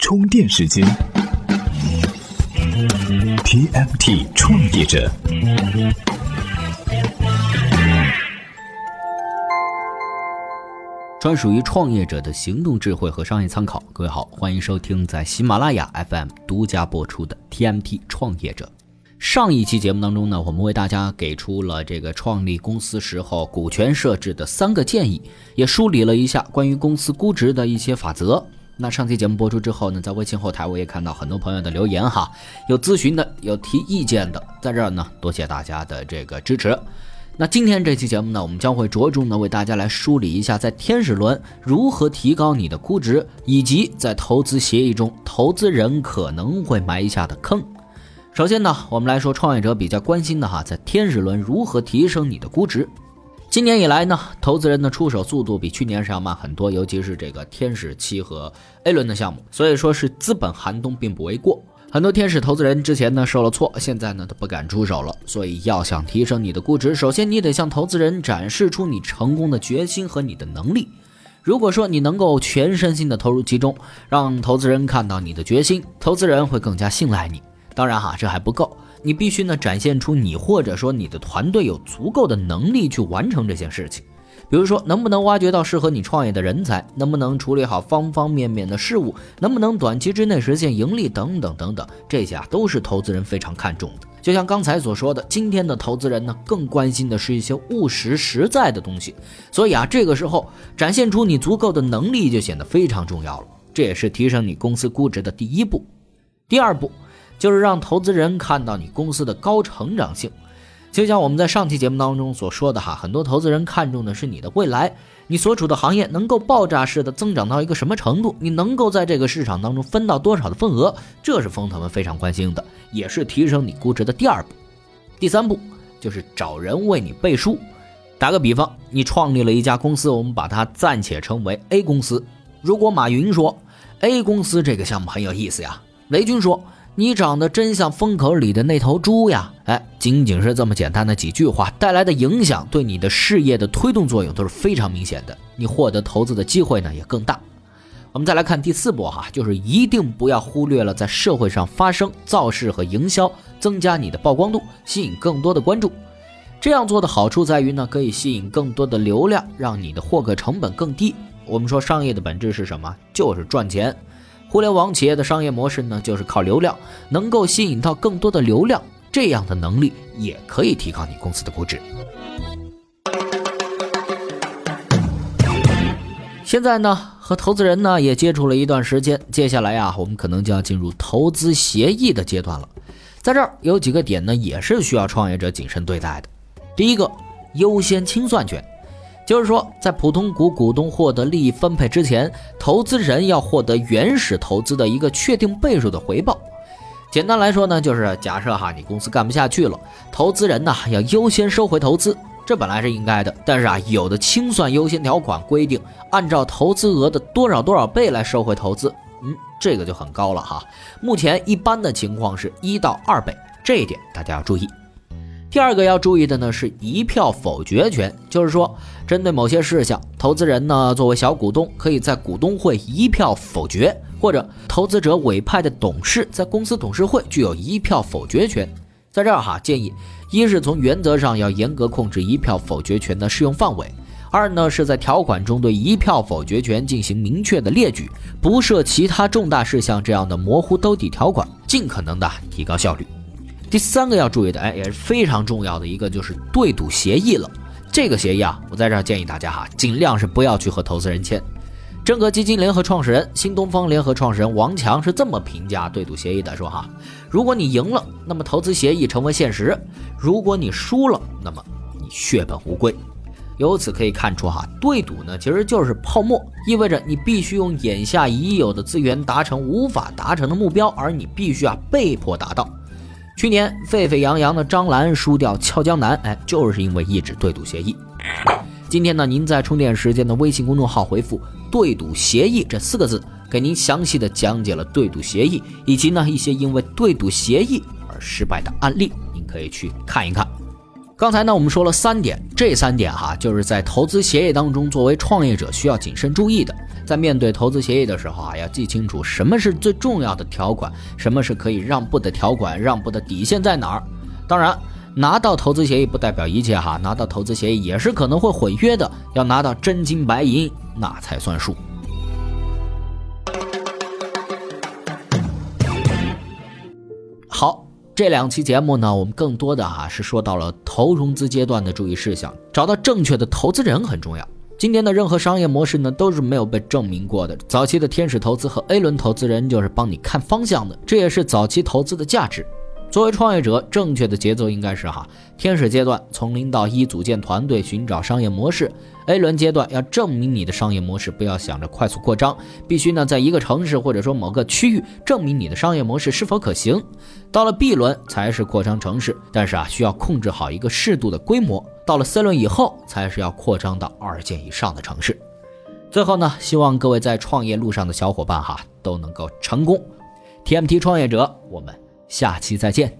充电时间，TMT 创业者，专属于创业者的行动智慧和商业参考。各位好，欢迎收听在喜马拉雅 FM 独家播出的 TMT 创业者。上一期节目当中呢，我们为大家给出了这个创立公司时候股权设置的三个建议，也梳理了一下关于公司估值的一些法则。那上期节目播出之后呢，在微信后台我也看到很多朋友的留言哈，有咨询的，有提意见的，在这儿呢，多谢大家的这个支持。那今天这期节目呢，我们将会着重呢为大家来梳理一下，在天使轮如何提高你的估值，以及在投资协议中投资人可能会埋下的坑。首先呢，我们来说创业者比较关心的哈，在天使轮如何提升你的估值。今年以来呢，投资人的出手速度比去年是要慢很多，尤其是这个天使期和 A 轮的项目，所以说是资本寒冬并不为过。很多天使投资人之前呢受了挫，现在呢都不敢出手了。所以要想提升你的估值，首先你得向投资人展示出你成功的决心和你的能力。如果说你能够全身心的投入其中，让投资人看到你的决心，投资人会更加信赖你。当然哈，这还不够，你必须呢展现出你或者说你的团队有足够的能力去完成这件事情。比如说，能不能挖掘到适合你创业的人才？能不能处理好方方面面的事务？能不能短期之内实现盈利？等等等等，这些啊都是投资人非常看重的。就像刚才所说的，今天的投资人呢更关心的是一些务实实在的东西。所以啊，这个时候展现出你足够的能力就显得非常重要了。这也是提升你公司估值的第一步。第二步。就是让投资人看到你公司的高成长性，就像我们在上期节目当中所说的哈，很多投资人看重的是你的未来，你所处的行业能够爆炸式的增长到一个什么程度，你能够在这个市场当中分到多少的份额，这是风投们非常关心的，也是提升你估值的第二步。第三步就是找人为你背书。打个比方，你创立了一家公司，我们把它暂且称为 A 公司。如果马云说 A 公司这个项目很有意思呀，雷军说。你长得真像风口里的那头猪呀！哎，仅仅是这么简单的几句话带来的影响，对你的事业的推动作用都是非常明显的。你获得投资的机会呢也更大。我们再来看第四步哈，就是一定不要忽略了在社会上发声、造势和营销，增加你的曝光度，吸引更多的关注。这样做的好处在于呢，可以吸引更多的流量，让你的获客成本更低。我们说商业的本质是什么？就是赚钱。互联网企业的商业模式呢，就是靠流量，能够吸引到更多的流量，这样的能力也可以提高你公司的估值。现在呢，和投资人呢也接触了一段时间，接下来呀，我们可能就要进入投资协议的阶段了。在这儿有几个点呢，也是需要创业者谨慎对待的。第一个，优先清算权。就是说，在普通股股东获得利益分配之前，投资人要获得原始投资的一个确定倍数的回报。简单来说呢，就是假设哈，你公司干不下去了，投资人呢要优先收回投资，这本来是应该的。但是啊，有的清算优先条款规定，按照投资额的多少多少倍来收回投资，嗯，这个就很高了哈。目前一般的情况是一到二倍，这一点大家要注意。第二个要注意的呢是一票否决权，就是说，针对某些事项，投资人呢作为小股东，可以在股东会一票否决，或者投资者委派的董事在公司董事会具有一票否决权。在这儿哈，建议一是从原则上要严格控制一票否决权的适用范围；二呢是在条款中对一票否决权进行明确的列举，不设其他重大事项这样的模糊兜底条款，尽可能的提高效率。第三个要注意的，哎，也是非常重要的一个，就是对赌协议了。这个协议啊，我在这儿建议大家哈，尽量是不要去和投资人签。正格基金联合创始人、新东方联合创始人王强是这么评价对赌协议的，说哈，如果你赢了，那么投资协议成为现实；如果你输了，那么你血本无归。由此可以看出哈，对赌呢其实就是泡沫，意味着你必须用眼下已有的资源达成无法达成的目标，而你必须啊被迫达到。去年沸沸扬扬的张兰输掉俏江南，哎，就是因为一纸对赌协议。今天呢，您在充电时间的微信公众号回复“对赌协议”这四个字，给您详细的讲解了对赌协议，以及呢一些因为对赌协议而失败的案例，您可以去看一看。刚才呢，我们说了三点，这三点哈，就是在投资协议当中作为创业者需要谨慎注意的。在面对投资协议的时候啊，要记清楚什么是最重要的条款，什么是可以让步的条款，让步的底线在哪儿。当然，拿到投资协议不代表一切哈，拿到投资协议也是可能会毁约的，要拿到真金白银那才算数。好，这两期节目呢，我们更多的哈是说到了投融资阶段的注意事项，找到正确的投资人很重要。今天的任何商业模式呢，都是没有被证明过的。早期的天使投资和 A 轮投资人就是帮你看方向的，这也是早期投资的价值。作为创业者，正确的节奏应该是哈，天使阶段从零到一组建团队，寻找商业模式；A 轮阶段要证明你的商业模式，不要想着快速扩张，必须呢在一个城市或者说某个区域证明你的商业模式是否可行。到了 B 轮才是扩张城市，但是啊需要控制好一个适度的规模。到了 C 轮以后才是要扩张到二线以上的城市。最后呢，希望各位在创业路上的小伙伴哈都能够成功。TMT 创业者，我们。下期再见。